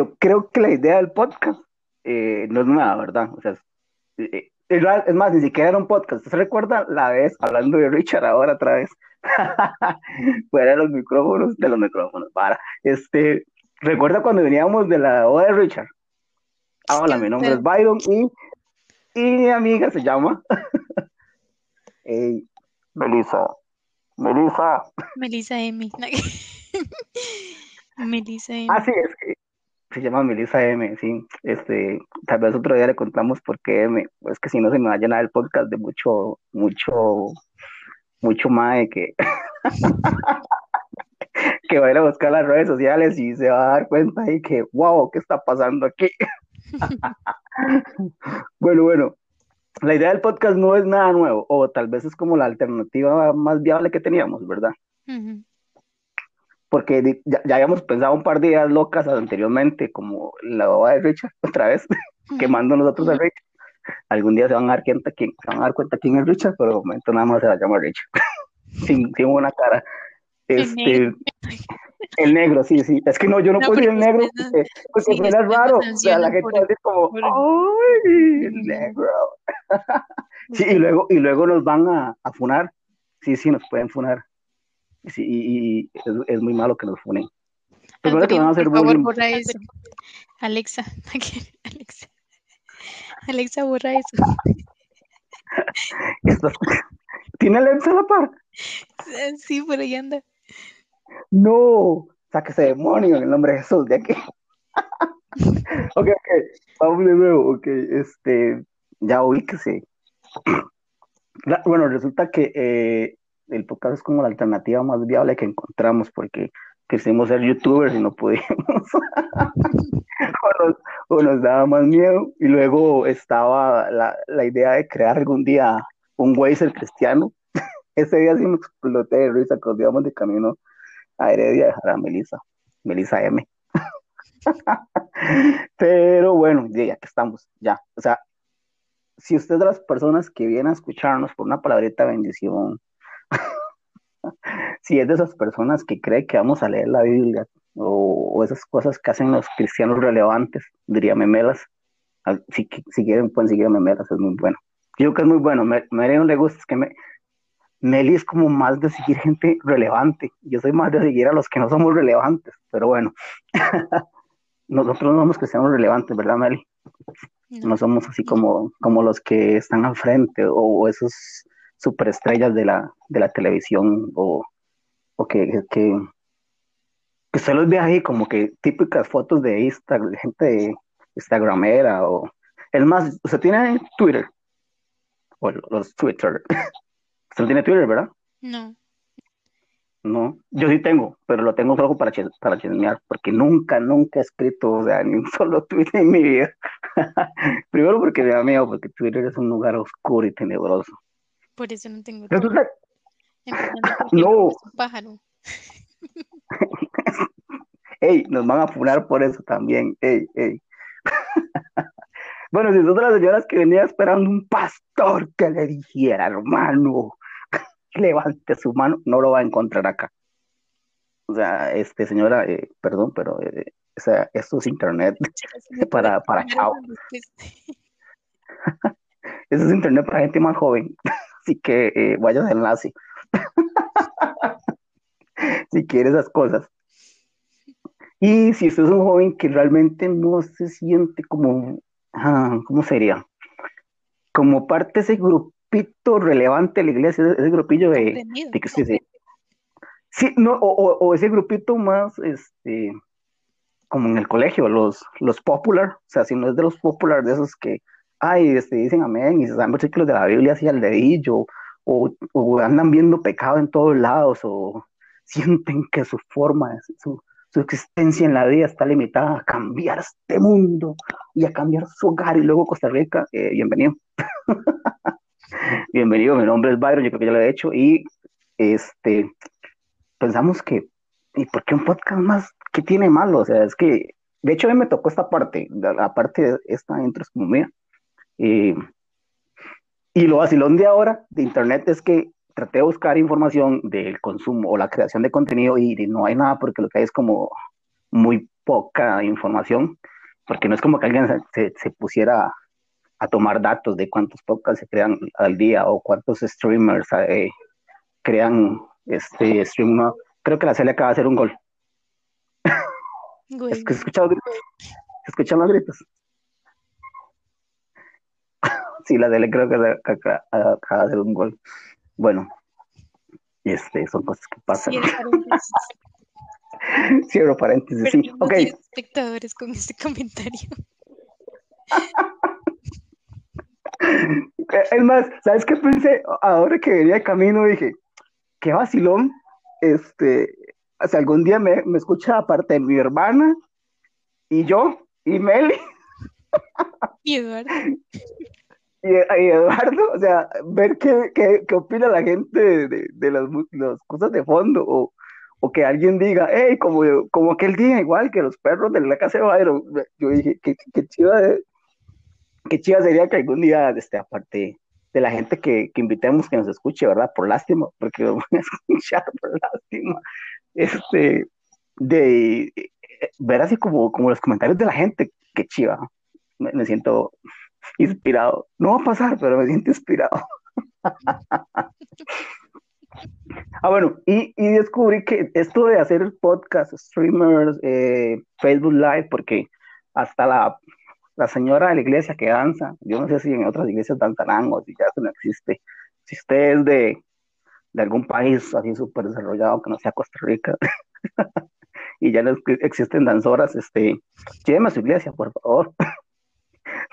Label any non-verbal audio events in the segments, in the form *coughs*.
yo creo que la idea del podcast eh, no es nueva, ¿verdad? O sea, es, es, más, ni siquiera era un podcast. ¿Se recuerda la vez hablando de Richard ahora otra vez? *laughs* Fuera de los micrófonos, de los micrófonos, para. Este, recuerda cuando veníamos de la O de Richard. Ah, hola, mi nombre es Byron y, y mi amiga se llama. *laughs* Melissa. Melissa. Melissa M. *laughs* Melissa. Ah, sí, es que se llama Melissa M, sí. Este, tal vez otro día le contamos por qué M. Es que si no se me va a llenar el podcast de mucho, mucho, mucho más que, *laughs* que va a ir a buscar las redes sociales y se va a dar cuenta y que, wow, ¿qué está pasando aquí? *laughs* bueno, bueno, la idea del podcast no es nada nuevo, o tal vez es como la alternativa más viable que teníamos, ¿verdad? Porque ya, habíamos pensado un par de ideas locas anteriormente, como la boda de Richard, *laughs* otra vez, quemando nosotros a Richard. Algún día se van a dar cuenta quién, se van a dar cuenta quién es Richard, pero de momento nada más se va a llamar Richard, *laughs* sin, sin una cara. Este, el negro, sí, sí. Es que no, yo no, puedo decir el negro porque, porque suena raro. O sea, la gente va a decir como, ¡ay, el negro! *laughs* sí, y luego, y luego nos van a, a funar. Sí, sí, nos pueden funar. Sí, y, es, es, muy malo que nos funen. Primero que van a hacer por favor, borra eso. Alexa, *laughs* Alexa. Alexa, borra eso. *laughs* ¿Tiene Alexa la par? Sí, por ahí anda. No, sáquese demonio en el nombre de Jesús de aquí. *laughs* ok, ok, vamos de nuevo, ok, este, ya oí que sí. Bueno, resulta que eh, el podcast es como la alternativa más viable que encontramos porque quisimos ser youtubers y no pudimos. *laughs* o, nos, daba más miedo. Y luego estaba la, idea de crear algún día un Weiser cristiano. *laughs* Ese día sí me exploté de risa cuando íbamos de camino a Heredia dejar a Melissa, Melissa M. *laughs* Pero bueno, ya que estamos, ya. O sea, si usted es de las personas que vienen a escucharnos por una palabrita bendición, *laughs* si es de esas personas que cree que vamos a leer la Biblia o, esas cosas que hacen los cristianos relevantes, diría Memelas. Ah, si, si quieren, pueden seguir a Memelas, es muy bueno. Yo creo que es muy bueno. Me, me no le gusta, es que me, Meli es como más de seguir gente relevante. Yo soy más de seguir a los que no somos relevantes, pero bueno. *laughs* Nosotros no somos que seamos relevantes, ¿verdad, Meli? No. somos así como, como los que están al frente o, esos superestrellas de la, de la televisión o, o que, que, que se los ve ahí como que típicas fotos de Instagram, de gente Instagramera o... El más, o sea, tiene Twitter, o los Twitter, *laughs* Usted no tiene Twitter, ¿verdad? No. No, yo sí tengo, pero lo tengo solo para, para chismear, porque nunca, nunca he escrito, o sea, ni un *laughs* solo tweet en mi vida. *laughs* Primero porque me da miedo, porque Twitter es un lugar oscuro y tenebroso. Por eso no tengo Twitter. *laughs* no. un pájaro. *laughs* ey, nos van a funar por eso también, ey, ey. *laughs* bueno, si sos de las señoras que venía esperando un pastor que le dijera, hermano, levante su mano, no lo va a encontrar acá. O sea, este señora, eh, perdón, pero eh, o sea, esto es internet para, para chao. Eso es internet para gente más joven. Así que eh, vaya de enlace. *laughs* si quiere esas cosas. Y si usted es un joven que realmente no se siente como, ah, ¿cómo sería? Como parte de ese grupito relevante de la iglesia, ese grupillo de, de que sí, sí. no, o, o, ese grupito más, este, como en el colegio, los, los popular, o sea, si no es de los popular, de esos que, ay, este, dicen amén y se dan versículos de la Biblia así al dedillo, o, andan viendo pecado en todos lados, o *laughs* sienten que su forma, su, su existencia en la vida está limitada a cambiar este mundo y a cambiar su hogar y luego Costa Rica, eh, bienvenido. *laughs* Bienvenido, mi nombre es Byron, yo creo que ya lo he hecho y este pensamos que, ¿y por qué un podcast más? ¿Qué tiene malo? O sea, es que, de hecho a mí me tocó esta parte, la parte de esta intro es como mía. Y lo vacilón de ahora de internet es que traté de buscar información del consumo o la creación de contenido y no hay nada porque lo que hay es como muy poca información, porque no es como que alguien se, se, pusiera a tomar datos de cuántos podcasts se crean al día o cuántos streamers eh, crean este stream. No. Creo que la Celia acaba de hacer un gol. Es que se escuchan los gritos. ¿Se escuchan los gritos? Sí, la Celia creo que acaba de hacer un gol. Bueno, este, son cosas que pasan. Cierro *laughs* paréntesis, sí. Ok. espectadores con este comentario. *laughs* es más, ¿sabes qué pensé? Ahora que venía de camino dije, qué vacilón, este, si algún día me, me escucha aparte de mi hermana y yo y Meli. Y Eduardo. *laughs* Y, Eduardo, o sea, ver qué, qué, qué opina la gente de, de, las, cosas de fondo, o, o, que alguien diga, hey, como, como aquel día, igual que los perros de la casa de Byron. Yo dije, qué, qué chiva, qué chiva sería que algún día, este, aparte de la gente que, que invitemos que nos escuche, ¿verdad? Por lástima, porque lo van a *laughs* escuchar por lástima, este, de ver así como, como los comentarios de la gente, qué chiva, me siento inspirado. No va a pasar, pero me siento inspirado. *laughs* ah, bueno, y, y, descubrí que esto de hacer podcast, streamers, eh, Facebook Live, porque hasta la, la señora de la iglesia que danza, yo no sé si en otras iglesias danzarán o si ya eso no existe. Si usted es de, de algún país así súper desarrollado que no sea Costa Rica *laughs* y ya no existen danzoras, este, lléveme a su iglesia, por favor. *laughs*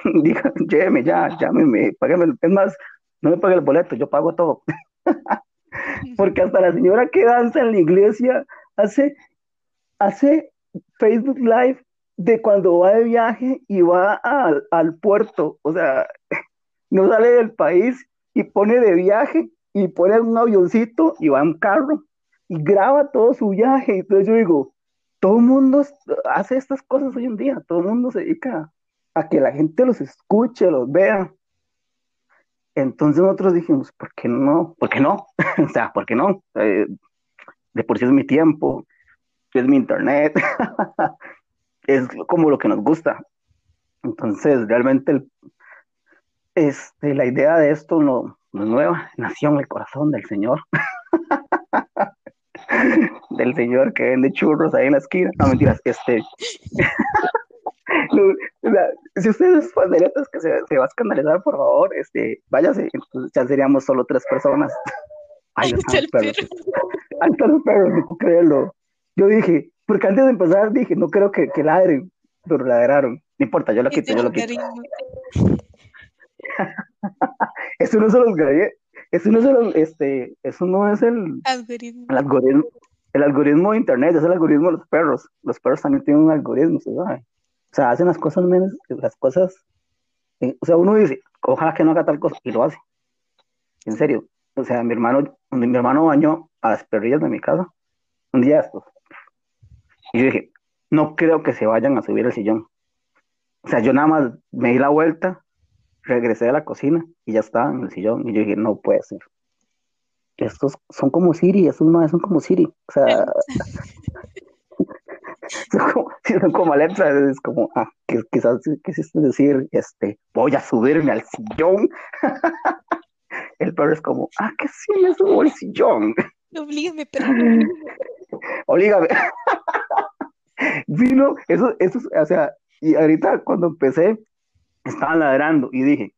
*laughs* diga, lléveme ya, llámeme, págame, es más, no me pague el boleto, yo pago todo. *laughs* Porque hasta la señora que danza en la iglesia hace, hace Facebook Live de cuando va de viaje y va al, al puerto, o sea, *laughs* no sale del país y pone de viaje y pone un avioncito y va en carro y graba todo su viaje. Entonces yo digo, todo el mundo hace estas cosas hoy en día, todo el mundo se dedica a que la gente los escuche, los vea. Entonces nosotros dijimos, ¿por qué no? ¿Por qué no? *laughs* o sea, ¿por qué no? Eh, de por sí es mi tiempo, es mi internet, *laughs* es como lo que nos gusta. Entonces, realmente este, la idea de esto no, no es nueva, nació en el corazón del Señor. *laughs* del señor que vende churros ahí en la esquina. No, mentiras, este. *laughs* si ustedes es que se, se, va a escandalizar, por favor, este, váyase, entonces ya seríamos solo tres personas. *laughs* Ay, los perros. Los perros, no puedo creerlo. Yo dije, porque antes de empezar dije, no creo que, que ladren, pero ladraron. No importa, yo lo quito, yo lo quito. *laughs* eso no son los eso no es el, este, eso no es el algoritmo. el algoritmo. El algoritmo de internet, es el algoritmo de los perros. Los perros también tienen un algoritmo, ¿se sabe? O sea, hacen las cosas menos, las cosas, eh, o sea, uno dice, ojalá que no haga tal cosa, y lo hace. En serio. O sea, mi hermano, mi hermano bañó a las perrillas de mi casa, un día estos. Y yo dije, no creo que se vayan a subir el sillón. O sea, yo nada más me di la vuelta, regresé a la cocina y ya estaba en el sillón. Y yo dije, no puede ser. Estos son como Siri, esos no son como Siri. O sea, *laughs* *laughs* son como, son como es como, ah, quizás quisiste decir, este, voy a subirme al sillón. *laughs* el perro es como, ah, que *laughs* sí me subo al sillón. Oblígame, perro. Oblígame. Vino, eso, eso, o sea, y ahorita cuando empecé, estaba ladrando y dije,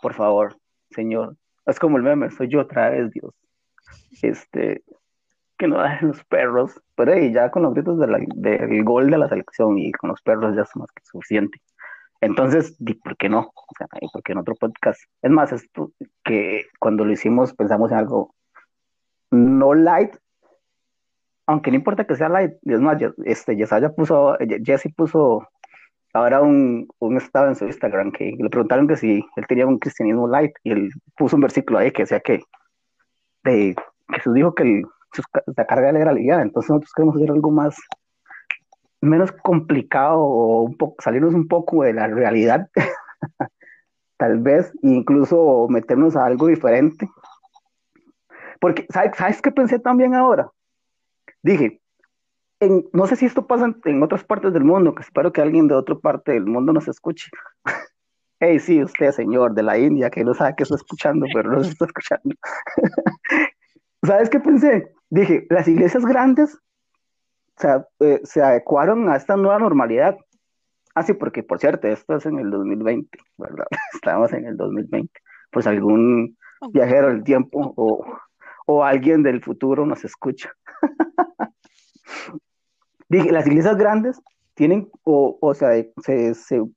por favor, señor, es como el meme, soy yo otra vez, Dios. Este, que no dejen los perros, pero ahí ya con los gritos del gol de la selección y con los perros ya es más que suficiente. Entonces, ¿por qué no? O sea, ¿por qué en otro podcast? Es más, esto que cuando lo hicimos pensamos en algo no light, aunque no importa que sea light, es más, este, Yesaya puso, Jesse puso ahora un, un estado en su Instagram que le preguntaron que si él tenía un cristianismo light y él puso un versículo ahí que decía que de, Jesús dijo que el, la carga era ligada, entonces nosotros queremos hacer algo más, menos complicado o salirnos un poco de la realidad, *laughs* tal vez, incluso meternos a algo diferente. Porque, ¿sabes, ¿sabes qué pensé también ahora? Dije, no sé si esto pasa en, otras partes del mundo, que espero que alguien de otra parte del mundo nos escuche. *laughs* hey, sí, usted, señor de la India, que no sabe que está escuchando, pero no se está escuchando. *laughs* ¿Sabes qué pensé? Dije, las iglesias grandes eh, se adecuaron a esta nueva normalidad. Ah, sí, porque por cierto, esto es en el 2020, ¿verdad? *laughs* Estamos en el 2020. Pues algún viajero del tiempo o, o alguien del futuro nos escucha. *laughs* Dije, las iglesias grandes tienen, o, o sea, se, se uh,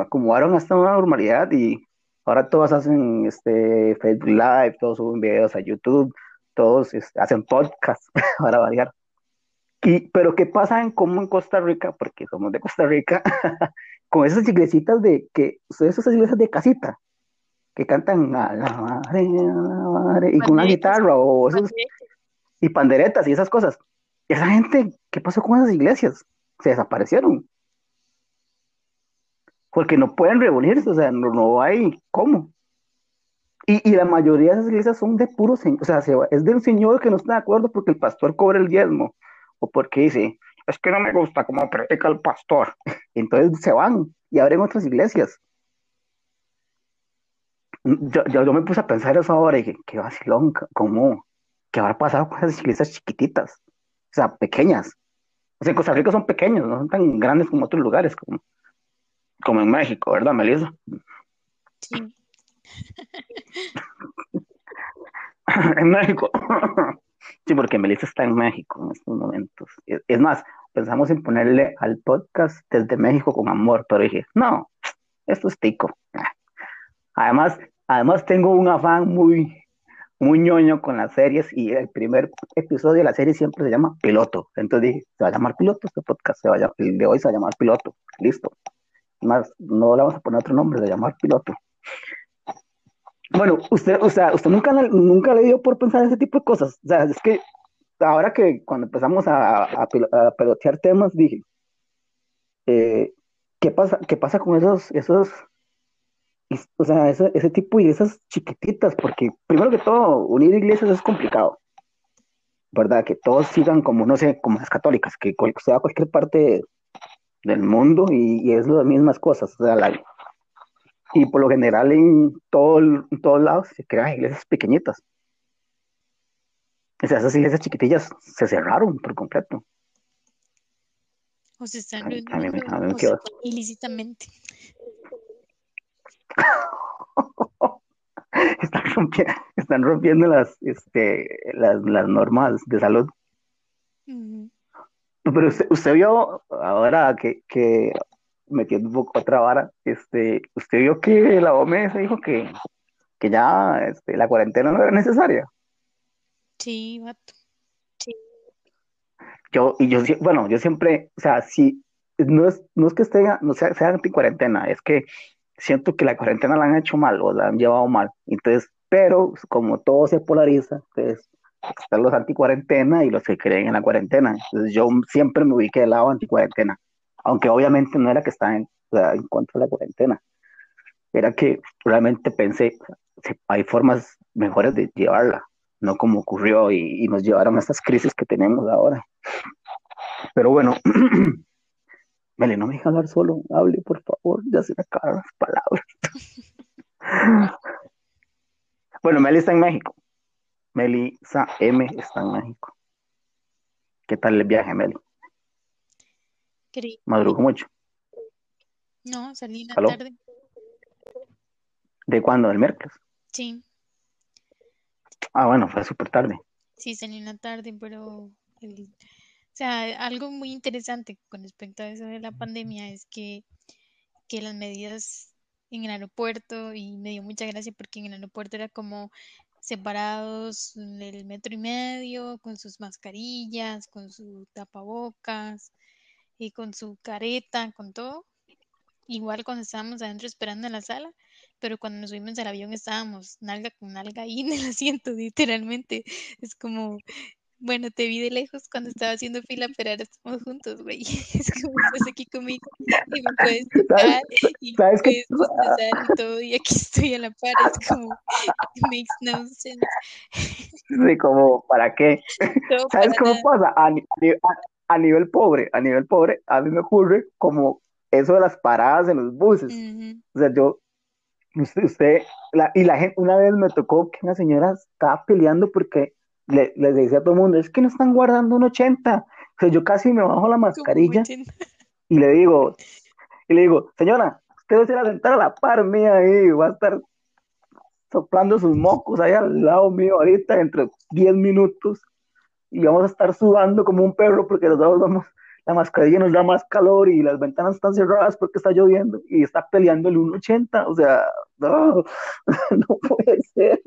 acomodaron a esta nueva normalidad y ahora todos hacen este Facebook Live, todos suben videos a YouTube, todos este, hacen podcasts *laughs* para variar. Y, pero ¿qué pasa en como en Costa Rica? Porque somos de Costa Rica, *laughs* con esas iglesitas de que, esas iglesias de casita, que cantan a la madre, la madre, y con una guitarra o esos, y panderetas y esas cosas. Esa gente, ¿qué pasó con esas iglesias? Se desaparecieron. Porque no pueden reunirse, o sea, no, hay cómo. Y, y, la mayoría de esas iglesias son de puros, o sea, es del señor que no está de acuerdo porque el pastor cobra el diezmo, o porque dice, es que no me gusta cómo predica el pastor. *laughs* Entonces se van y abren otras iglesias. Yo, yo, me puse a pensar eso ahora y dije, qué vacilón, ¿cómo? ¿Qué habrá pasado con esas iglesias chiquititas? o sea, pequeñas. O sea, en Costa Rica son pequeños, no son tan grandes como otros lugares, como, como en México, ¿verdad, Melissa? Sí. En México. sí, porque Melissa está en México en estos momentos. Es más, pensamos en ponerle al podcast desde México con amor, pero dije, no, esto es tico. Además, además tengo un afán muy, muy ñoño con las series y el primer episodio de la serie siempre se llama Piloto. Entonces dije, se va a llamar Piloto, este podcast se va a el de hoy se va a llamar Piloto. Listo. Más, no le vamos a poner otro nombre, se va a llamar Piloto. Bueno, usted, o sea, usted nunca, nunca le dio por pensar ese tipo de cosas. O sea, es que ahora que cuando empezamos a, pelotear temas, dije, eh, ¿qué, pasa, ¿qué pasa con esos, esos o sea, ese, ese tipo de iglesias chiquititas, porque primero que todo, unir iglesias es complicado, ¿verdad? Que todos sigan como, no sé, como las católicas, que sea cualquier parte del mundo y, es las mismas cosas, o sea, y por lo general en, todo, todos lados se crean iglesias pequeñitas. O sea, esas iglesias chiquitillas se cerraron por completo. O se están ilícitamente. *laughs* están, rompiendo, están rompiendo las, este, las, las normas de salud. Pero usted, vio, ahora que, que metiendo un poco otra vara, este, usted vio que la OMS dijo que, que ya este, la cuarentena no era necesaria. Sí, vato. Sí. Yo, y yo, bueno, yo siempre, o sea, si no es, no es que esté, no sea, sea anti-cuarentena, es que siento que la cuarentena la han hecho mal o la han llevado mal. Entonces, pero como todo se polariza, entonces están los anti-cuarentena y los que creen en la cuarentena. Entonces yo siempre me ubiqué del lado anti-cuarentena, aunque obviamente no era que estaba en, contra de la cuarentena. Era que realmente pensé, hay formas mejores de llevarla, no como ocurrió y, y nos llevaron a estas crisis que tenemos ahora. Pero bueno, *clears throat* Meli, no me deja hablar solo, hable por favor, ya se me acabaron las palabras. *laughs* bueno, Meli está en México. Melissa M está en México. ¿Qué tal el viaje, Meli? ¿Madrugó mucho? No, salí en la tarde. ¿De cuándo? ¿Del miércoles? Sí. Ah, bueno, fue súper tarde. Sí, salí en la tarde, pero o sea, algo muy interesante con respecto a eso de la pandemia es que, que las medidas en el aeropuerto, y me dio mucha gracia porque en el aeropuerto era como separados el metro y medio, con sus mascarillas, con su tapabocas, y con su careta, con todo. Igual cuando estábamos adentro esperando en la sala, pero cuando nos subimos al avión estábamos nalga con nalga ahí en el *laughs* asiento, literalmente. Es como, bueno, te vi de lejos cuando estaba haciendo fila, pero ahora estamos juntos, güey. *laughs* Es como estás aquí conmigo y me puedes *laughs* tocar y ¿Sabes puedes bostezar y todo, y aquí estoy a la par. Es como, it makes no sense. Sí, como, ¿para qué? ¿Sabes cómo pasa? A, a nivel pobre, a nivel pobre, a mí me ocurre como eso de las paradas en los buses. O sea, yo, usted, usted y la gente, una vez me tocó que una señora estaba peleando porque le, les decía a todo el mundo, es que no están guardando un 80. O sea, yo casi me bajo la mascarilla y le digo, y le digo, señora, usted va a sentar a la par mía ahí, va a estar soplando sus mocos ahí al lado mío ahorita entre 10 minutos y vamos a estar sudando como un perro porque los dos vamos, la mascarilla nos da más calor y las ventanas están cerradas porque está lloviendo y está peleando el 1.80, o sea, no, *laughs* no puede ser.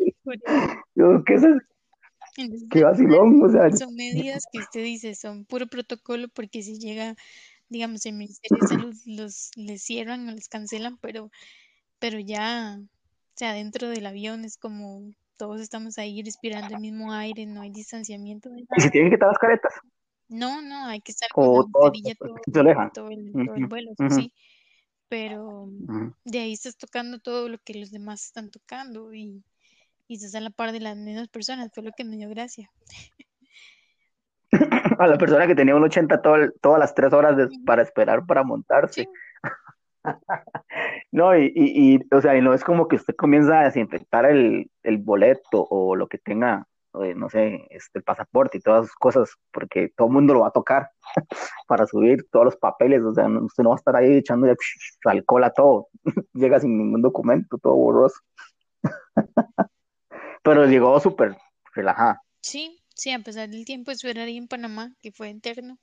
Yo, ¿qué es eso? Qué vacilón, o sea. Son medidas que usted dice, son puro protocolo porque si llega, digamos, el Ministerio de Salud los les cierran o les cancelan, pero, pero ya, o sea, dentro del avión es como todos estamos ahí respirando el mismo aire, no hay distanciamiento. ¿Y si tienen que estar las caretas? No, no, hay que estar con la mascarilla todo, todo, el, todo el vuelo, sí. Pero de ahí estás tocando todo lo que los demás están tocando y, y estás a la par de las mismas personas, fue lo que me dio gracia. *laughs* a la persona que tenía un 80 todas las tres horas para esperar para montarse. *laughs* No, y, y, o sea, y no es como que usted comienza a desinfectar el, el boleto o lo que tenga, no sé, este, el pasaporte y todas esas cosas, porque todo el mundo lo va a tocar *laughs* para subir todos los papeles, o sea, usted no va a estar ahí echando alcohol a todo, *laughs* llega sin ningún documento, todo borroso. *laughs* Pero llegó súper relajada. Sí, sí, a pesar del tiempo esperar ahí en Panamá, que fue interno,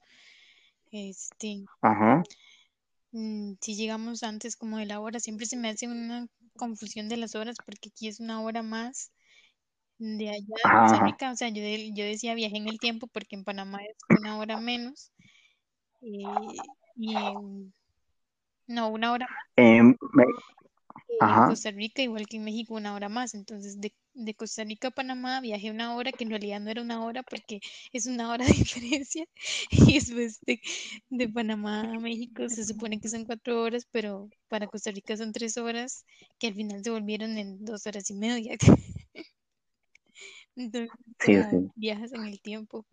este, Ajá. Mm, si llegamos antes como de la hora, siempre se me hace una confusión de las horas porque aquí es una hora más de allá de Costa Rica. O sea, yo, yo decía viaje en el tiempo porque en Panamá es una hora menos. Eh, y no, una hora más. Em, en Costa Rica, igual que en México, una hora más. Entonces, de, de, Costa Rica a Panamá viajé una hora, que en realidad no era una hora porque es una hora *laughs* de diferencia. Y después de, de Panamá a México se supone que son cuatro horas, pero para Costa Rica son tres horas, que al final se volvieron en dos horas y media. *laughs* Entonces, viajas en el tiempo.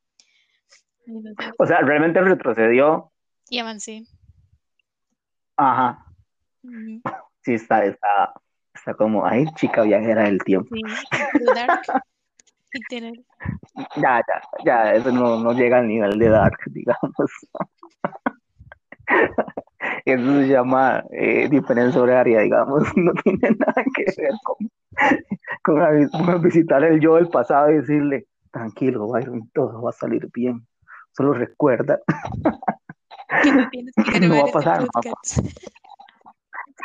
O sea, realmente retrocedió. Y avancé. Ajá sí está, está, está como, ay, chica viajera del tiempo. *laughs* Ya, ya, ya, eso no, no llega al nivel de Dark, *laughs* digamos. Eso se llama eh, diferencia horaria, digamos, *laughs* no tiene nada que ver con, con, visitar el yo del pasado y decirle, tranquilo, Byron, todo va a salir bien, solo recuerda. no, va a pasar,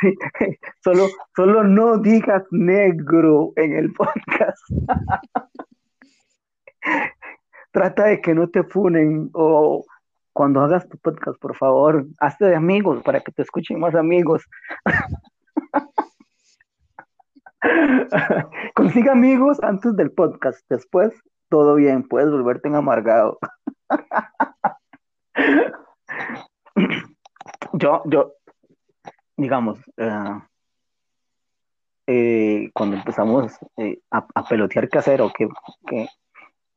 *laughs* solo, solo no digas negro en el podcast. *laughs* Trata de que no te funen o cuando hagas tu podcast, por favor, hazte de amigos para que te escuchen más amigos. *laughs* Consiga amigos antes del podcast, después todo bien, puedes volverte en amargado. yo, yo, digamos, eh, eh, cuando empezamos eh, a, pelotear qué hacer o qué,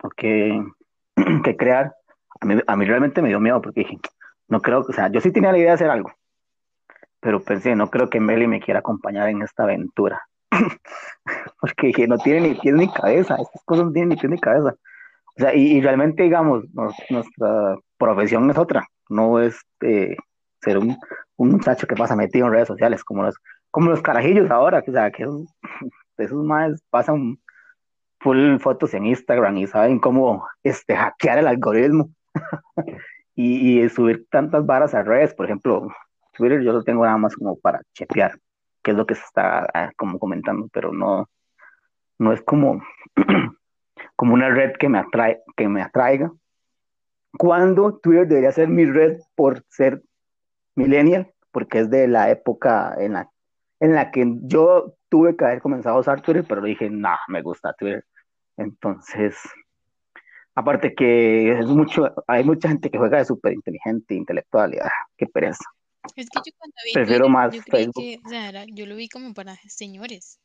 *clears throat* qué, crear, a mí, a mí, realmente me dio miedo porque dije, no creo, o sea, yo sí tenía la idea de hacer algo, pero pensé, no creo que Meli me quiera acompañar en esta aventura. *laughs* porque dije, no tiene ni pies ni cabeza, estas cosas no tienen ni pies ni cabeza. O sea, y, realmente, digamos, nuestra profesión es otra, no es ser un, un muchacho que pasa metido en redes sociales, como los, como los carajillos ahora, que, o sea, que esos, *laughs* más pasan full fotos en Instagram y saben cómo este, hackear el algoritmo *laughs* y, subir tantas varas a redes, por ejemplo, Twitter yo lo tengo nada más como para chequear qué es lo que se está ah, como comentando, pero no, no es como, *clears throat* como una red que me, atrae, que me atraiga. Cuando Twitter debería ser mi red por ser millennial, porque es de la época en la, en la que yo tuve que haber comenzado a usar Twitter, pero dije, no, me gusta Twitter. Entonces, aparte que es mucho, hay mucha gente que juega de súper inteligente, intelectual, y ah, qué pereza. Es que yo cuando vi Prefiero más yo que, o sea, yo lo vi como para señores.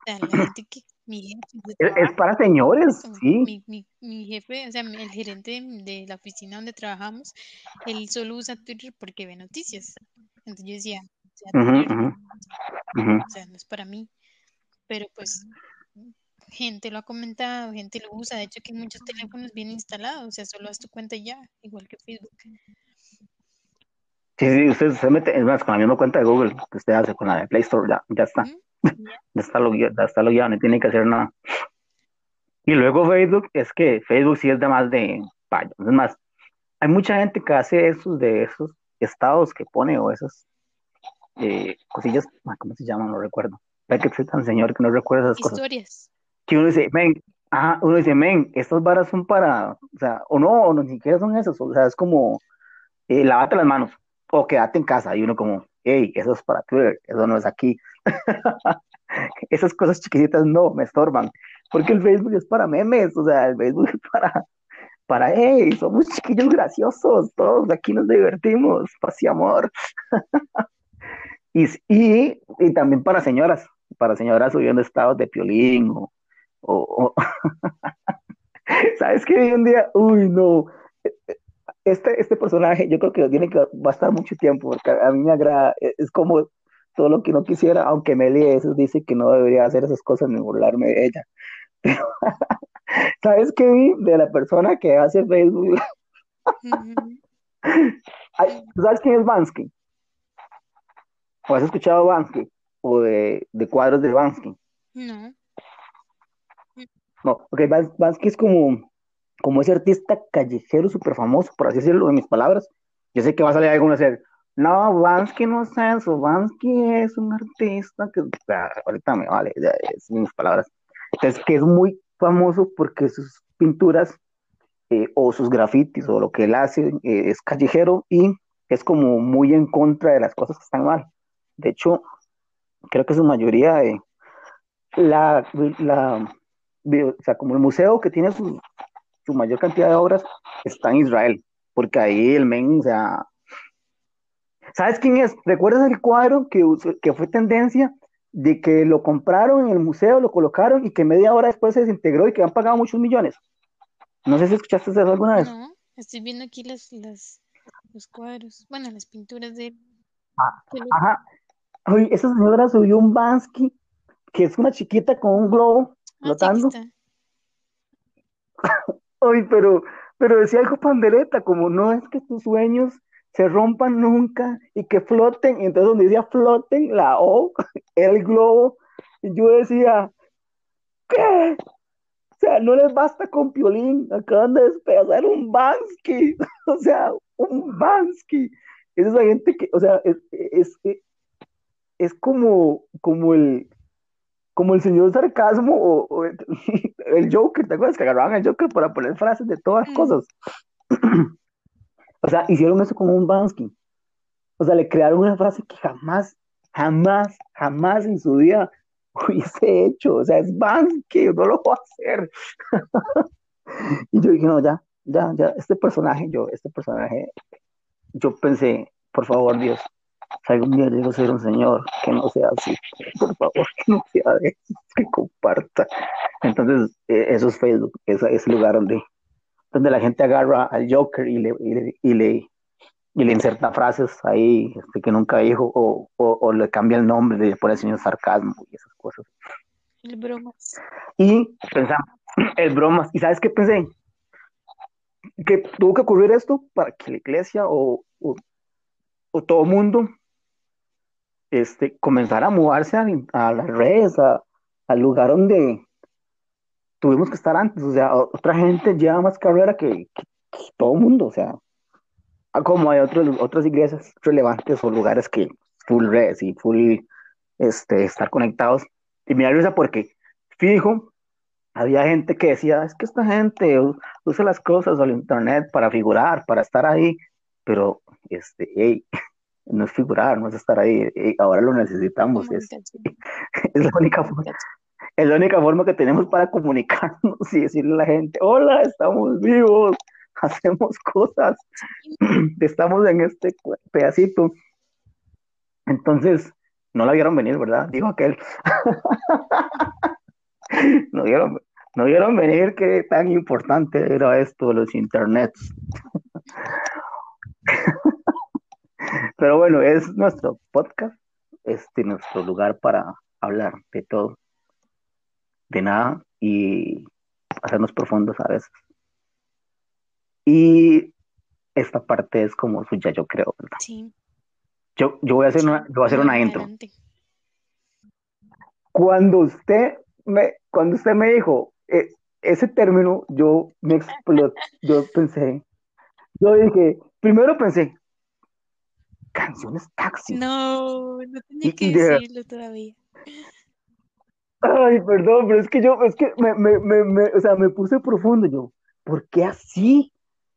O sea, la *clears throat* gente que mi jefe de Es, para señores, sí. mi, mi, mi jefe, o sea, el gerente de, de la oficina donde trabajamos, él solo usa Twitter porque ve noticias. Entonces yo decía, o sea, Twitter, ujú. o sea, no es para mí, pero pues gente lo ha comentado, gente lo usa, de hecho que muchos teléfonos bien instalados, o sea, solo haz tu cuenta y ya, igual que Facebook. Sí, sí, usted se mete, es más, con la misma cuenta de Google que usted hace con la de Play Store, ya, ya está, *laughs* está logueado, ya está logueado, no tiene que hacer nada. Y luego Facebook, es que Facebook sí es de más de payo. Es más, hay mucha gente que hace esos de esos estados que pone o esas eh, cosillas, ah, ¿cómo se llaman? No recuerdo. Ve que soy tan señor que no recuerdo esas cosas. Historias. Que uno dice, men, ah, uno dice, men, estas varas son para, o sea, o no, o no, ni siquiera son esas, o sea, es como, eh, lávate las manos, o quédate en casa, y uno como, hey, eso es para Twitter, eso no es aquí. *laughs* Esas cosas chiquititas no me estorban, porque el Facebook es para memes, o sea, el Facebook *laughs* es para, para, hey, somos chiquillos graciosos, todos aquí nos divertimos, paz y amor. *laughs* Y, y, y también para señoras, para señoras subiendo estados de piolín o, o, o ¿sabes qué? Un día, uy, no, este, este personaje yo creo que tiene que va a estar mucho tiempo, porque a, mí me agrada, es, es como todo lo que no quisiera, aunque Meli eso dice que no debería hacer esas cosas ni burlarme de ella. *laughs* ¿Sabes qué vi de la persona que hace Facebook? Ujú. Ay, ¿tú ¿Sabes quién es Bansky? ¿O has escuchado Bansky? ¿O de, de cuadros de Bansky? No. No, ok, Bans- Bansky es como, como ese artista callejero súper famoso, por así decirlo, en mis palabras. Yo sé que va a salir alguno a decir, no, Bansky no es eso, Bansky es un artista que, ah, ahorita me vale, ya es mis palabras. Entonces, que es muy famoso porque sus pinturas eh, o sus grafitis o lo que él hace eh, es callejero y es como muy en contra de las cosas que están mal. De hecho, creo que su mayoría de la, la o sea, como el museo que tiene su, su mayor cantidad de obras está en Israel, porque ahí el men, o sea, ¿sabes quién es? ¿Recuerdas el cuadro que, que fue tendencia de que lo compraron en el museo, lo colocaron y que media hora después se desintegró y que han pagado muchos millones? No sé si escuchaste eso alguna vez. No, estoy viendo aquí las, las, los cuadros, bueno, las pinturas de. Ah. Ajá. Oye, esa señora subió un Bansky, que es una chiquita con un globo Ah, flotando. *laughs* está. Ay, pero, pero decía algo pandereta, como no es que tus sueños se rompan nunca y que floten. Y entonces donde decía floten, la O *laughs* el globo. Y yo decía, ¿qué? O sea, no les basta con Piolín, acaban de despedazar un Bansky, *laughs* o sea, un Bansky. Es esa gente que, o sea, es, es, es, es como, como el, como el señor sarcasmo o, o el, *laughs* el Joker, ¿te acuerdas que agarraban al Joker para poner frases de todas Mm, cosas? *clears throat* O sea, hicieron eso con un Bansky. O sea, le crearon una frase que jamás, jamás, jamás en su vida hubiese hecho. O sea, es Bansky, no lo a hacer. *laughs* Y yo dije, no, ya, ya, ya, este personaje, yo, este personaje, yo pensé, por favor, Dios, si algún día llego a ser un señor, que no sea así, por favor, que no sea de esos, que comparta. Entonces, eh, eso es Facebook, es ese lugar donde, donde la gente agarra al Joker y le, y le, y le, y le inserta frases ahí este, que nunca dijo, o, o, o le cambia el nombre, le pone el señor sarcasmo y esas cosas. el bromas. Y pensamos, *clears throat* el bromas, ¿y sabes qué pensé? Que tuvo que ocurrir esto para que la iglesia o, o, o todo mundo este, comenzara a mudarse a, a las redes, a- al lugar donde tuvimos que estar antes. O sea, otra gente lleva más carrera que, que- que todo mundo. O sea, como hay otros, otras iglesias relevantes o lugares que full redes y full este, estar conectados. Y me da risa porque, fijo, había gente que decía, es que esta gente usa las cosas o el internet para figurar, para estar ahí, pero este, hey, *laughs* no es figurar, no es estar ahí, ey, ahora lo necesitamos, es, *laughs* es la única forma. Es la única forma que tenemos para comunicarnos y decirle a la gente, hola, estamos vivos, *laughs* hacemos cosas, *clears throat* estamos en este pedacito. Entonces, no la vieron venir, ¿verdad? Dijo aquel. *laughs* no vieron, no vieron venir qué tan importante era esto los internets. *laughs* Pero bueno, es nuestro podcast, este nuestro lugar para hablar de todo, de nada y hacernos profundos a veces. Y esta parte es como suya, yo creo, ¿verdad? Sí. Yo, yo voy a hacer una, yo voy a hacer una intro. Cuando usted me, cuando usted me dijo eh, ese término, yo me explotó, yo pensé, yo dije, primero pensé, canciones taxi. No, no tenía Y- que de- decirlo todavía. Ay, perdón, pero es que yo, es que me, me, me, me- o sea, me puse profundo, yo, ¿por qué así?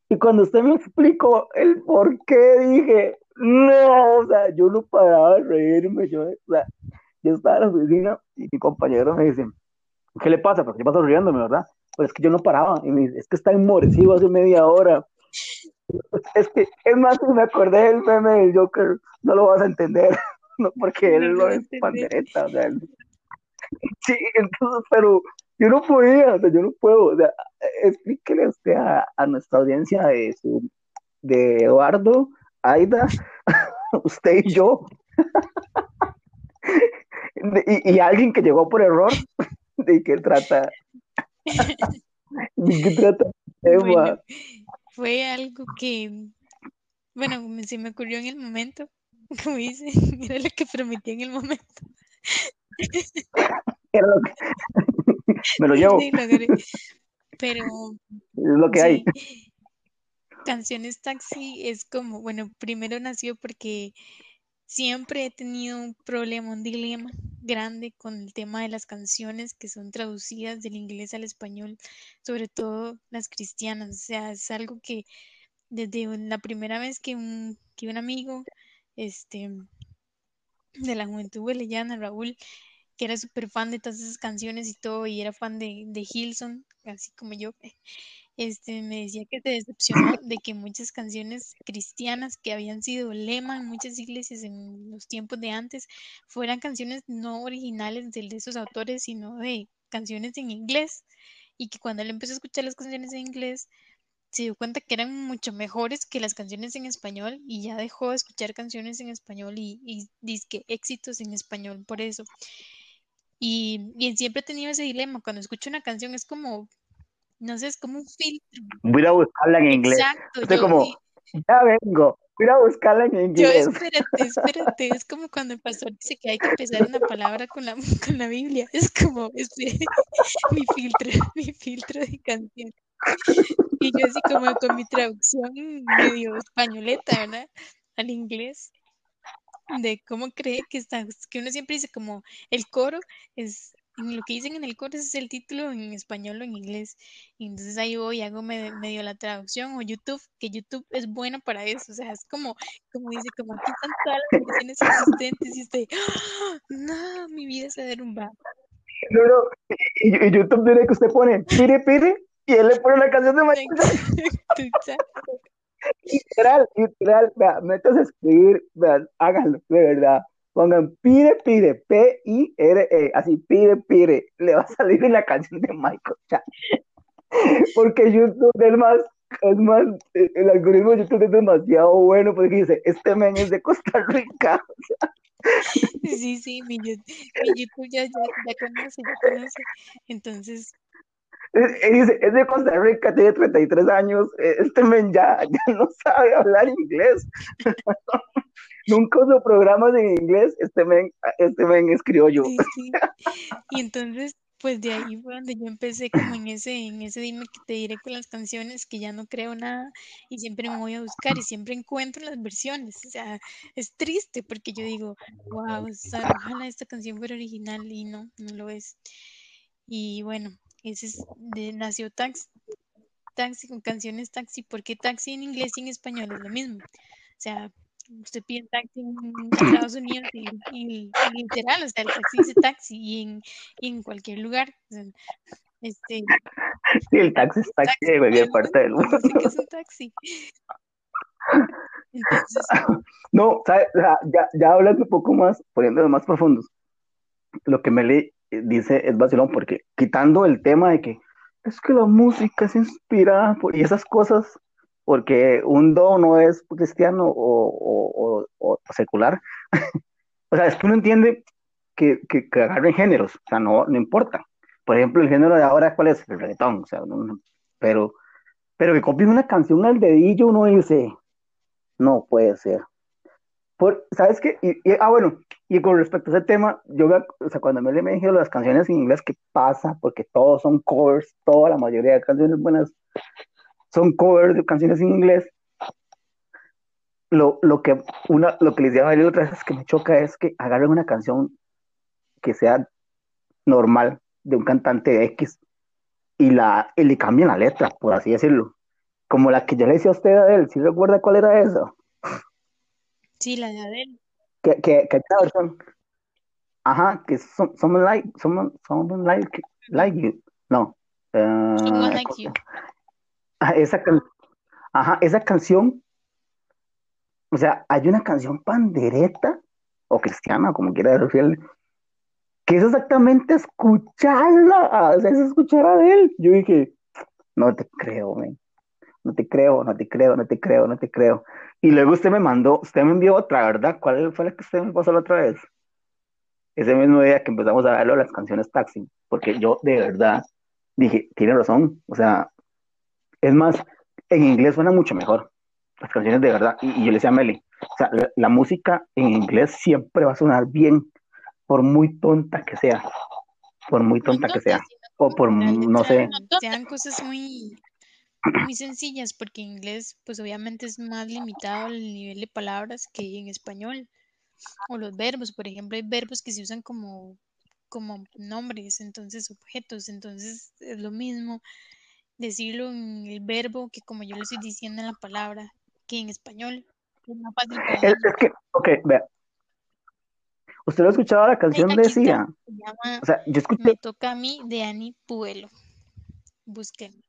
Y cuando usted me explicó el por qué, dije, no, o sea, yo no paraba de reírme, yo, o sea, yo estaba en la oficina y mi compañero me dice, ¿qué le pasa? Porque yo paso riéndome, ¿verdad? Pues es que yo no paraba, y me dice, es que está enmorecido hace media hora. Es que, es más, me acordé del meme del Joker, no lo vas a entender, *laughs* no, porque No él lo lo es pandereta, o sea, él- *laughs* Sí, entonces, pero yo no podía, o sea, yo no puedo, o sea, explíquele usted a, a nuestra audiencia de su, de Eduardo, Aida, *laughs* usted y yo, *laughs* y, y alguien que llegó por error, de qué trata, de qué trata el tema. Bueno, fue algo que, bueno, me- se me ocurrió en el momento, como dice, era lo que prometí en el momento. Era lo que- *laughs* me lo llevo, Sí, lo agarré. Pero es lo que hay. Canciones Taxi es como, bueno, primero nació porque siempre he tenido un problema, un dilema grande con el tema de las canciones que son traducidas del inglés al español, sobre todo las cristianas. O sea, es algo que desde la primera vez que un, que un amigo este, de la juventud boliviana, Raúl, que era súper fan de todas esas canciones y todo, y era fan de, de Hilson, así como yo, *laughs* este, me decía que se decepcionó *coughs* de que muchas canciones cristianas que habían sido lema en muchas iglesias en los tiempos de antes fueran canciones no originales de esos autores, sino de canciones en inglés. Y que cuando él empezó a escuchar las canciones en inglés, se dio cuenta que eran mucho mejores que las canciones en español y ya dejó de escuchar canciones en español y, y dizque éxitos en español por eso. Y, y siempre he tenido ese dilema. Cuando escucho una canción es como, no sé, es como un filtro. Voy a buscarla en inglés. Exacto. Usted Yo, como, y- ya vengo, voy a buscarla en yo, inglés. espérate, espérate. Es como cuando el pastor dice que hay que empezar una palabra con la, *laughs* con la Biblia. Es como, espere, *laughs* mi filtro, *laughs* mi filtro de canción. Y yo así como con mi traducción medio españoleta, ¿verdad? Al inglés, de cómo cree que está, que uno siempre dice como el coro es, en lo que dicen en el coro es el título en español o en inglés. Y entonces ahí voy, hago me- medio la traducción o YouTube, que YouTube es bueno para eso, o sea, es como, como dice, como aquí están todas las versiones existentes y usted, ¡ah! no, mi vida se derrumba. No, no, y, y YouTube tiene que usted pone pire pire y él le pone una canción de *laughs* Michael. Literal, literal, vea, métase a escribir, vean, háganlo, de verdad. Pongan pire pire, P-I-R-E, así pire pire, le va a salir la canción de Michael Jackson. *laughs* Porque YouTube es más, es más, eh, el algoritmo de YouTube es demasiado bueno porque dice, este men es de Costa Rica. *laughs* Sí, sí, mi, mi YouTube ya, ya, ya conoce, ya conoce. Entonces, Es- y dice, es de Costa Rica, tiene 33 años, eh, este men ya, *laughs* ya no sabe hablar inglés. *laughs* Nunca usó programas en inglés, este men, este men es criollo. sí, sí. Y entonces, pues de ahí fue donde yo empecé como en ese, en ese dime que te diré con las canciones, que ya no creo nada y siempre me voy a buscar y siempre encuentro las versiones. O sea, es triste porque yo digo, wow, o sea, ojalá esta canción fuera original y no, no lo es. Y bueno, ese es de, nació Taxi, Taxi con canciones Taxi, porque Taxi en inglés y en español es lo mismo. O sea, usted pide taxi en Estados Unidos y, y- y literal, o sea, el taxi dice taxi y en, y en cualquier lugar. o sea, este, Sí, el taxi está aquí taxi, de cualquier parte del mundo mundo. dice que es un taxi. *laughs* Entonces, No, ya, ya hablando un poco más, poniéndolo más profundos, lo que me leí, dice, es vacilón, porque quitando el tema de que es que la música es inspirada por, y esas cosas, porque un do no es cristiano o, secular. *laughs* o sea, es que uno entiende que, que, agarren géneros, o sea, no, no importa. Por ejemplo, el género de ahora, ¿cuál es? El reggaetón, o sea, pero, pero que copien una canción al dedillo, uno dice, no puede ser. Por, ¿Sabes qué? Y, ah, bueno, y con respecto a ese tema, yo, o sea, cuando me le dije las canciones en inglés, ¿qué pasa? Porque todos son covers, toda la mayoría de canciones buenas son covers de canciones en inglés. Lo, lo que, una, lo que les decía a otra vez que me choca es que agarren una canción que sea normal de un cantante X y, la, y le cambien la letra, por así decirlo. Como la que yo le decía a usted a él, ¿sí recuerda cuál era eso? Sí, la de Adele. Que, que, que versión. Ajá, que son, someone like, someone, someone like, like you. No. Uh, someone like you. Esa, ajá, esa canción, o sea, hay una canción pandereta o cristiana, como quiera decirle, que es exactamente escucharla, o sea, es escuchar a él. Yo dije, no te creo, man. No te creo, no te creo, no te creo, no te creo. Y luego usted me mandó, usted me envió otra, ¿verdad? ¿Cuál fue la que usted me pasó la otra vez? Ese mismo día que empezamos a verlo las canciones Taxi, porque yo de verdad dije, tiene razón, o sea, es más, en inglés suena mucho mejor las canciones de verdad. Y, yo le decía a Meli, o sea, la, música en inglés siempre va a sonar bien, por muy tonta que sea. Por muy tonta que sea. O por, no sé. Sean cosas muy, muy sencillas, porque en inglés, pues obviamente es más limitado el nivel de palabras que en español. O los verbos, por ejemplo, hay verbos que se usan como, como nombres, entonces objetos, entonces es lo mismo decirlo en el verbo que como yo lo estoy diciendo en la palabra, que en español. Es que, ok, vea. ¿Usted lo ha escuchado la canción de Sia? o sea, yo escuché... Me toca a mí de Ani Puelo. Busquen.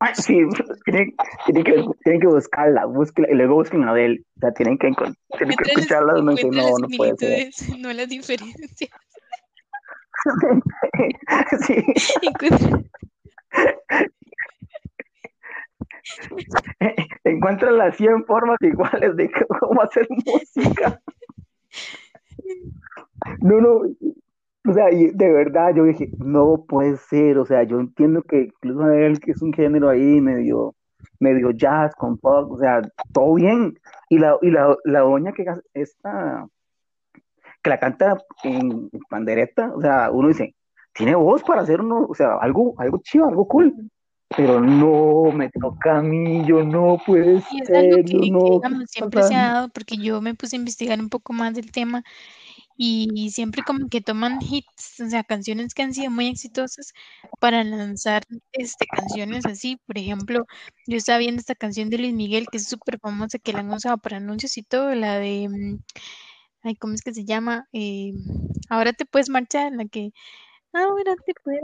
Ay, sí, *laughs* tienen, tienen, que, tienen que buscarla, búsquela, y luego busquen a él. O sea, tienen que, tienen que escucharla. No, no, no puede ser. No las diferencias. *laughs* sí. *laughs* Encuentra las 100 formas iguales de cómo hacer música. No, no, o sea, de verdad yo dije, no puede ser, o sea, yo entiendo que incluso él que es un género ahí medio, medio jazz con pop, o sea, todo bien. Y la, y la, la doña que esta, que la canta en pandereta, o sea, uno dice, tiene voz para hacer uno, o sea, algo, algo chido, algo cool pero no me toca a mí, yo no puedo ser, no. siempre se ha dado, porque yo me puse a investigar un poco más del tema y, siempre como que toman hits, o sea, canciones que han sido muy exitosas para lanzar este, canciones así. Por ejemplo, yo estaba viendo esta canción de Luis Miguel que es súper famosa, que la han usado para anuncios y todo, la de, mm, ay, ¿cómo es que se llama? Eh, ahora te puedes marchar, la que Ahora te puedo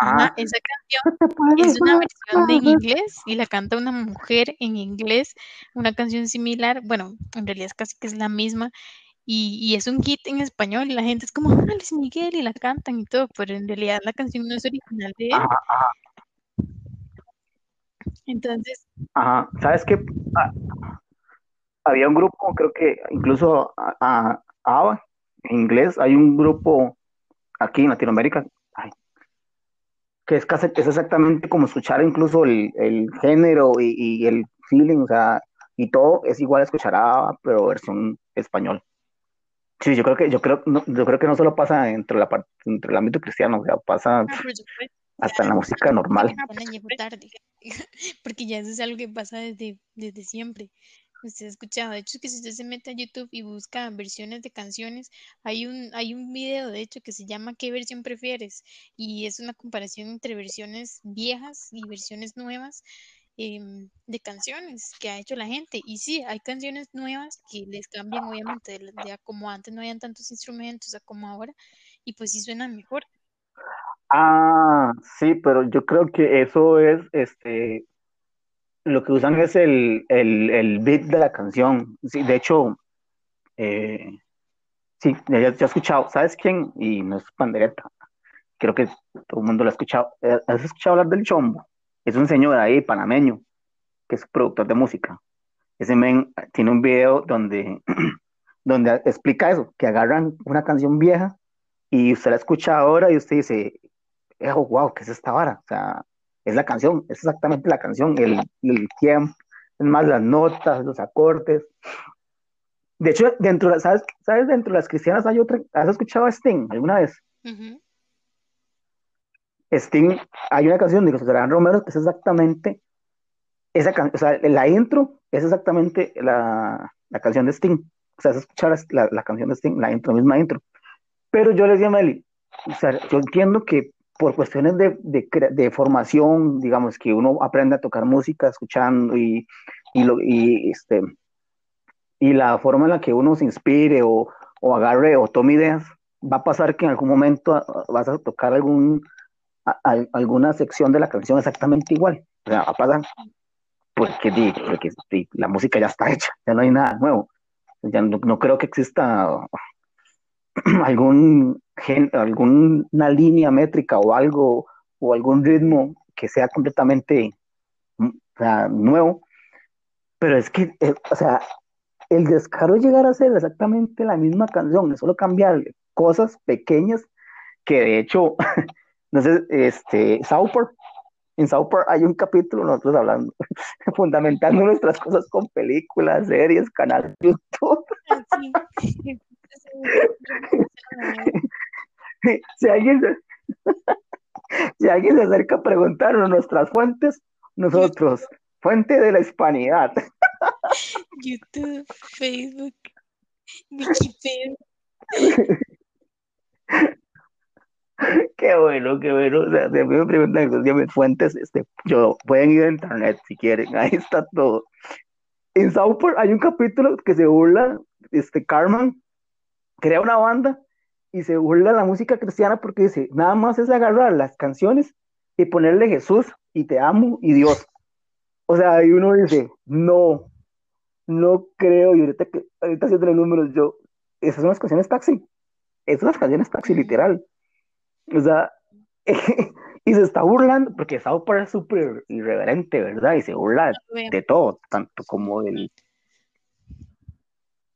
ah. esa canción es una versión de en inglés y la canta una mujer en inglés, una canción similar, bueno, en realidad es casi que es la misma y, es un hit en español y la gente es como, ah, Luis Miguel y la cantan y todo, pero en realidad la canción no es original de él. Entonces. Ajá, ¿sabes qué? Ah, había un grupo, creo que incluso a, en inglés, hay un grupo aquí en Latinoamérica, que es, casi, es exactamente como escuchar incluso el, género y, el feeling, o sea, y todo es igual a escuchar a, pero versión español. Sí, yo creo que yo creo no, yo creo que no solo pasa entre la entre el ámbito cristiano, o sea, pasa ah, hasta en la música normal. *laughs* Porque ya eso es algo que pasa desde, desde siempre usted ha escuchado. De hecho, que si usted se mete a YouTube y busca versiones de canciones, hay un, hay un video, de hecho, que se llama ¿Qué versión prefieres? Y es una comparación entre versiones viejas y versiones nuevas em, de canciones que ha hecho la gente. Y sí, hay canciones nuevas que les cambian, obviamente, de, como antes no habían tantos instrumentos como ahora, y pues sí suenan mejor. Ah, sí, pero yo creo que eso es, este, lo que usan es el, el, beat de la canción. Sí, de hecho, eh, sí, ya, ya, escuchado, ¿sabes quién? Y no es pandereta. creo que todo el mundo lo ha escuchado. Eh, ¿Has escuchado hablar del Chombo? Es un señor ahí, panameño, que es productor de música. Ese men tiene un video donde, *clears throat* donde explica eso, que agarran una canción vieja y usted la escucha ahora y usted dice, oh, wow, ¿qué es esta vara? O sea, es la canción, es exactamente la canción, el, el tiempo, es más las notas, los acordes. De hecho, dentro, ¿sabes, ¿sabes? Dentro de las cristianas hay otra, ¿has escuchado a Sting alguna vez? Sting, hay una canción de José Gran Romero que es exactamente esa o sea, la intro es exactamente la, la canción de Sting. O sea, es escuchar la, la, canción de Sting, la intro, misma intro. Pero yo le decía a Meli, o sea, yo entiendo que por cuestiones de, de, de, formación, digamos, que uno aprende a tocar música escuchando y, y, lo, y, este, y la forma en la que uno se inspire o, o agarre o tome ideas, va a pasar que en algún momento vas a tocar algún, a, alguna sección de la canción exactamente igual. O sea, va a pasar porque, porque la música ya está hecha, ya no hay nada nuevo. Ya no, no creo que exista *clears throat* algún gen, alguna línea métrica o algo o algún ritmo que sea completamente mm, o sea, nuevo, pero es que, eh, o sea, el descaro llegar a ser exactamente la misma canción, es solo cambiar cosas pequeñas que de hecho, *laughs* sé, este, South en South hay un capítulo nosotros hablando, *laughs* fundamentando nuestras cosas con películas, series, canales de YouTube. Ah, *laughs* si, alguien se, *laughs* si alguien se acerca a preguntarnos nuestras fuentes, nosotros, fuente de la hispanidad. YouTube, Facebook, Wikipedia. *laughs* Qué bueno, qué bueno. O sea, si me preguntan mis fuentes, este, yo, pueden ir a internet si quieren, *laughs* ahí está todo. En Southport hay un capítulo que se burla, este, Carmen crea una banda y se burla la música cristiana porque dice, nada más es agarrar las canciones y ponerle Jesús y te amo y Dios. O sea, y uno dice, no, no creo, y ahorita, que, ahorita haciendo los números, yo, esas son las canciones taxi, esas son las canciones taxi, literal. O sea, *laughs* y se está burlando, porque South Park es súper irreverente, ¿verdad? Y se burla de todo, tanto como del,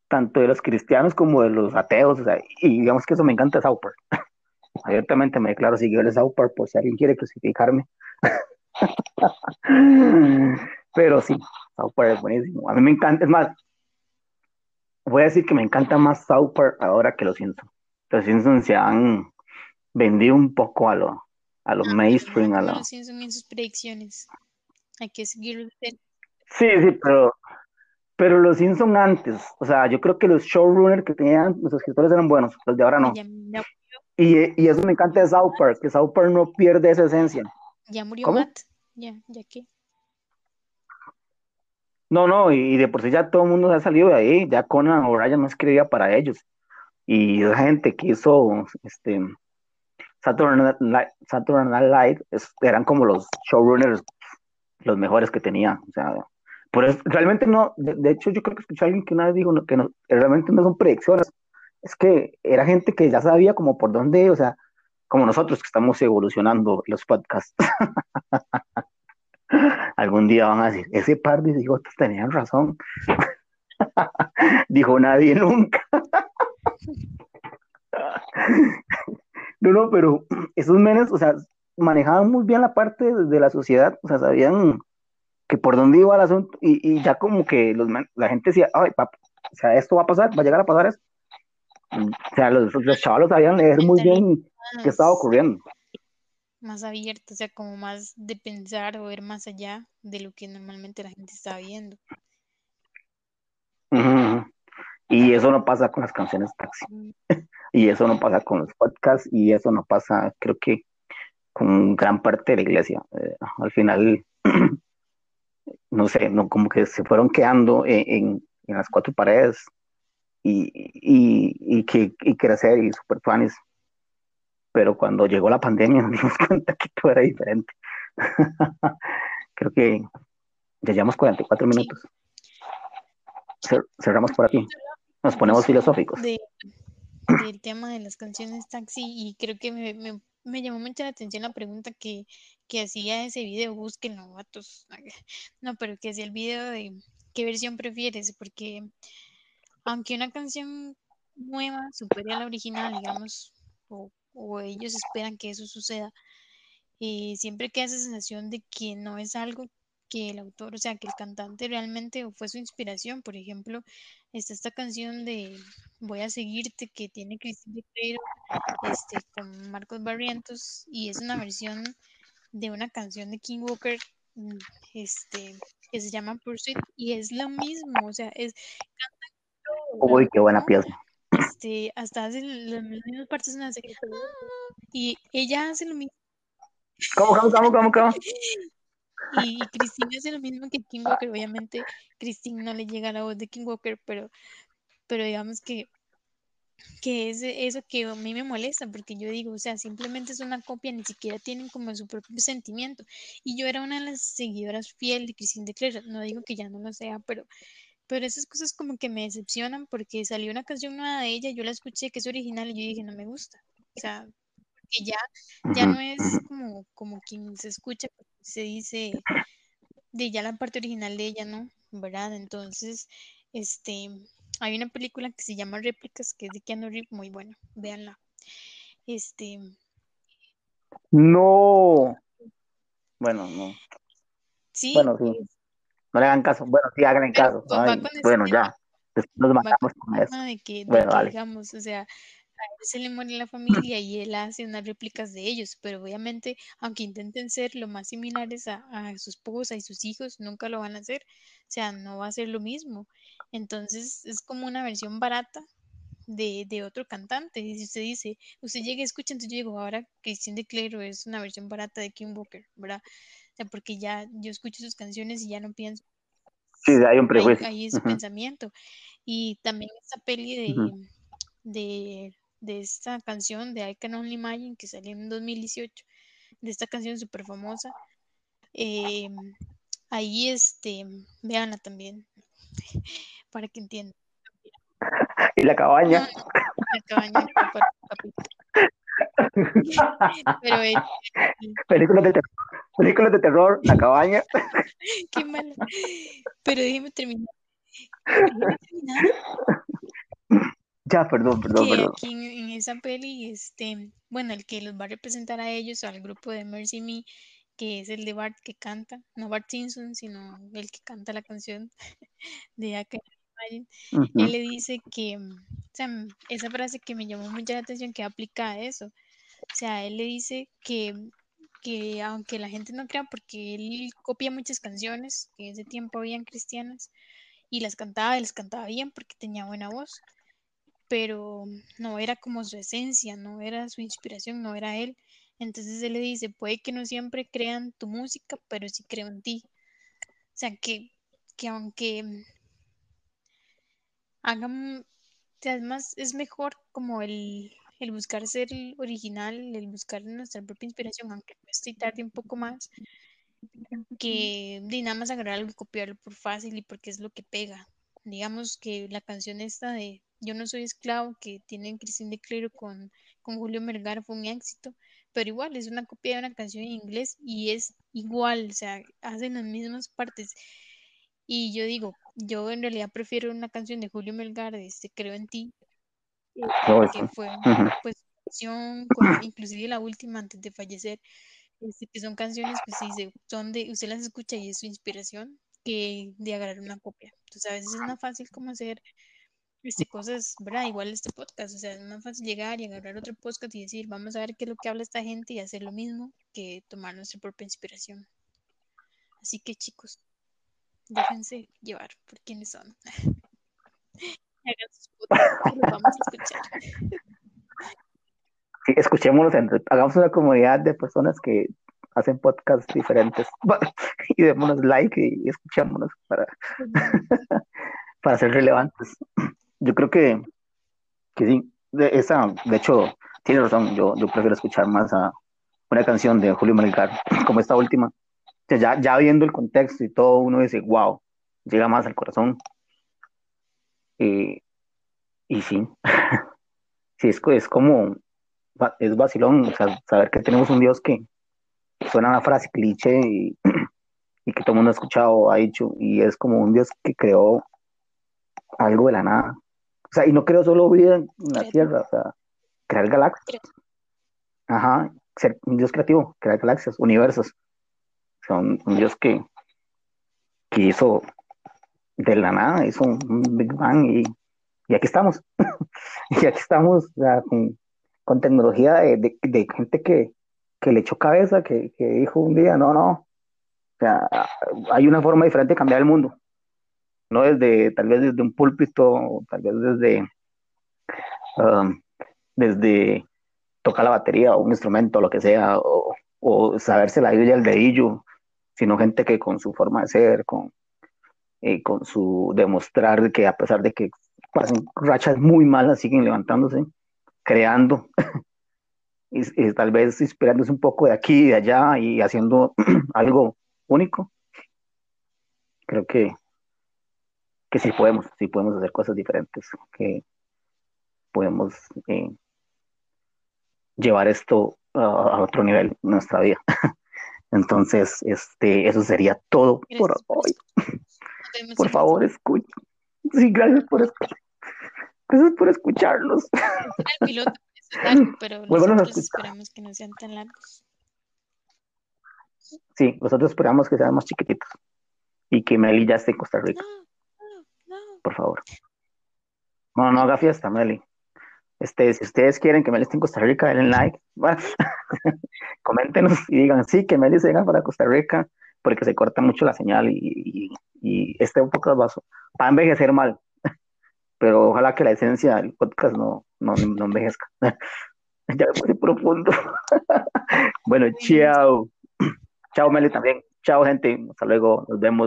tanto de los cristianos como de los ateos, o sea, y digamos que eso me encanta South Park. *laughs* Abiertamente me declaro seguidor de South Park por si alguien quiere crucificarme. *laughs* Pero sí, South Park es buenísimo. A mí me encanta, es más, voy a decir que me encanta más South Park ahora que los Simpsons. Los Simpsons se han vendido un poco a lo, a los mainstream. A Los en sus predicciones. Hay que seguir. Sí, sí, pero pero los Simpsons antes, o sea, yo creo que los showrunners que tenían, los escritores eran buenos, los de ahora no. Y, y, eso me encanta de South Park, que South Park no pierde esa esencia. Ya murió Matt, ya, ya que. No, no, y, de por sí ya todo el mundo se ha salido de ahí, ya Conan O'Brien no escribía para ellos. Y esa gente que hizo este, Saturday Night, Saturday Live eran como los showrunners los mejores que tenía, o sea, realmente no, de, hecho yo creo que escuché a alguien que una vez dijo que no, realmente no son predicciones, es que era gente que ya sabía como por dónde, o sea, como nosotros que estamos evolucionando los podcasts. *laughs* Algún día van a decir, ese par de idiotas tenían razón. *laughs* Dijo nadie nunca. *laughs* no, no, pero *clears throat* esos menes, o sea, manejaban muy bien la parte de la sociedad, o sea, sabían que por dónde iba el asunto, y, ya como que los, la gente decía, ay, o sea, esto va a pasar, va a llegar a pasar eso. O sea, los, los chavalos sabían leer muy bien qué estaba ocurriendo. Más abierto, o sea, como más de pensar o ver más allá de lo que normalmente la gente está viendo. Y eso no pasa con las canciones taxi. *laughs* y eso no pasa con los podcasts, y eso no pasa, creo que, con gran parte de la iglesia. Eh, al final, *clears throat* no sé, no, como que se fueron quedando en, en, las cuatro paredes y, y, y, que, y crecer y super fans. Pero cuando llegó la pandemia *laughs* nos dimos cuenta que todo era diferente. *laughs* Creo que ya llevamos 44 minutos. Cerramos por aquí. Nos ponemos filosóficos. del *clears throat* tema de las canciones taxi y creo que me, me, me llamó mucho la atención la pregunta que, que hacía ese video, búsquenlo, vatos. *laughs* No, pero que hacía el video de qué versión prefieres, porque aunque una canción nueva supere a la original, digamos, o, o ellos esperan que eso suceda, eh, siempre queda esa sensación de que no es algo que el autor, o sea, que el cantante realmente fue su inspiración. Por ejemplo, está esta canción de Voy a seguirte que tiene Cristina Pedro este, con Marcos Barrientos y es una versión de una canción de King Walker mm, este, que se llama Pursuit y es lo mismo, o sea, es Uy, qué buena pieza. *laughs* Este, hasta hace las mismas partes y ella hace lo mismo. ¿Cómo, cómo, cómo, cómo, cómo? *laughs* Y, Christine hace lo mismo que King Walker. Obviamente, Christine no le llega a la voz de King Walker, pero, pero digamos que, que es eso que a mí me molesta, porque yo digo, o sea, simplemente es una copia, ni siquiera tienen como su propio sentimiento. Y yo era una de las seguidoras fiel de Christine de Claire, no digo que ya no lo sea, pero, pero esas cosas como que me decepcionan porque salió una canción nueva de ella, yo la escuché que es original y yo dije, no me gusta. O sea, que ya, ya no es como, como quien se escucha, se dice de ya la parte original de ella, ¿no? ¿Verdad? Entonces, este, hay una película que se llama Réplicas, que es de Keanu Reeves, muy buena, véanla. Este. No. Bueno, no. Sí. Bueno, sí. No le hagan caso. Bueno, sí, hagan caso. bueno, ya. Después nos matamos con eso. De que, bueno, digamos, o sea, él se le muere la *laughs* familia y él hace unas réplicas de ellos, pero obviamente, aunque intenten ser lo más similares a, su esposa y sus hijos, nunca lo van a hacer, o sea, no va a ser lo mismo. Entonces, es como una versión barata de, de otro cantante. Y si usted dice, usted llega y escucha, entonces yo digo, ahora Cristian de Clero es una versión barata de Kim Booker, ¿verdad? O sea, porque ya yo escucho sus canciones y ya no pienso. Sí, hay un prejuicio. Ahí, es su pensamiento. Y también esta peli de, de de esta canción de I Can Only Imagine que salió en 2018, de esta canción súper famosa. Em, ahí, este, véanla también, *laughs* para que entiendan. ¿Y la cabaña? la cabaña *laughs* Pero eh, películas de terror, películas de terror, la cabaña. *laughs* Qué malo. Pero déjeme terminar. Déjeme terminar. Ya, perdón, perdón, que perdón. aquí en, esa peli, este, bueno, el que los va a representar a ellos, al grupo de Mercy Me, que es el de Bart que canta, no Bart Simpson, sino el que canta la canción *laughs* de Aka él le dice que, o sea, esa frase que me llamó mucha la atención que aplica a eso. O sea, él le dice que, que aunque la gente no crea, porque él copia muchas canciones que en ese tiempo habían cristianas y las cantaba, y las cantaba bien porque tenía buena voz pero no era como su esencia, no era su inspiración, no era él. Entonces él le dice, puede que no siempre crean tu música, pero sí creo en ti. O sea, que, que aunque hagan, además es mejor como el, el buscar ser el original, el buscar nuestra propia inspiración, aunque estoy tarde un poco más, que de nada más agarrar algo y copiarlo por fácil y porque es lo que pega. Digamos que la canción esta de yo no soy esclavo que tiene Cristín de Clero con, con Julio Melgar fue un éxito, pero igual es una copia de una canción en inglés y es igual, o sea, hacen las mismas partes. Y yo digo, yo en realidad prefiero una canción de Julio Melgar, este Creo en ti, que fue pues canción, inclusive la última antes de fallecer, este, que son canciones que sí, son de, usted las escucha y es su inspiración, que de agarrar una copia. Entonces a veces es más fácil como hacer este, cosas, ¿verdad? Igual este podcast, o sea, es más fácil llegar y agarrar otro podcast y decir, vamos a ver qué es lo que habla esta gente y hacer lo mismo que tomar nuestra propia inspiración. Así que chicos, déjense llevar por quienes son. *laughs* Hagan sus podcasts, los vamos a escuchar. Sí, escuchémonos, hagamos una comunidad de personas que hacen podcasts diferentes *laughs* y démonos like y escuchémonos para, *laughs* para ser relevantes. Yo creo que, que sí. De, esa, de hecho, tiene razón. Yo, yo prefiero escuchar más a una canción de Julio Melgar, *clears throat* como esta última. ya, ya viendo el contexto y todo, uno dice, wow, llega más al corazón. Y, y sí, *laughs* sí, es, es como, es vacilón, o sea, saber que tenemos un Dios que suena una frase cliché y, *clears throat* y que todo el mundo ha escuchado, ha dicho, y es como un Dios que creó algo de la nada. O sea, y no creó solo vida en la Tierra, o sea, crear galaxias. Ajá, ser un Dios creativo, crear galaxias, universos. O sea, un, Dios que, que hizo de la nada, hizo un, Big Bang y, y, aquí estamos. *laughs* y aquí estamos con, con, tecnología de, de, gente que, que, le echó cabeza, que, que dijo un día, no, no, o sea, hay una forma diferente de cambiar el mundo no desde, tal vez desde un púlpito, tal vez desde, um, desde tocar la batería o un instrumento, lo que sea, o, saberse la Biblia al dedillo, sino gente que con su forma de ser, con, eh, con su demostrar que a pesar de que pasen rachas muy malas, siguen levantándose, creando, *laughs* y, tal vez inspirándose un poco de aquí y de allá y haciendo *clears throat* algo único. Creo que que sí podemos, sí podemos hacer cosas diferentes, que podemos eh, llevar esto a otro nivel en nuestra vida. *laughs* Entonces, este, eso sería todo por hoy. Por favor, escuchen. Sí, gracias por escuchar. Gracias por escucharnos. El *laughs* piloto es pero nosotros esperamos que no sean tan largos. Sí, nosotros esperamos que sean más chiquititos y que Meli ya esté en Costa Rica por favor. No, no haga fiesta, Meli. Este, si ustedes quieren que Meli esté en Costa Rica, denle like. *laughs* coméntenos y digan, sí, que Meli se venga para Costa Rica, porque se corta mucho la señal y, y, esté un poco vaso. Va a envejecer mal, *laughs* pero ojalá que la esencia del podcast no, no, no envejezca. *laughs* ya muy profundo. bueno, chao. *clears throat* Chao, Meli, también. Chao, gente. Hasta luego. Nos vemos.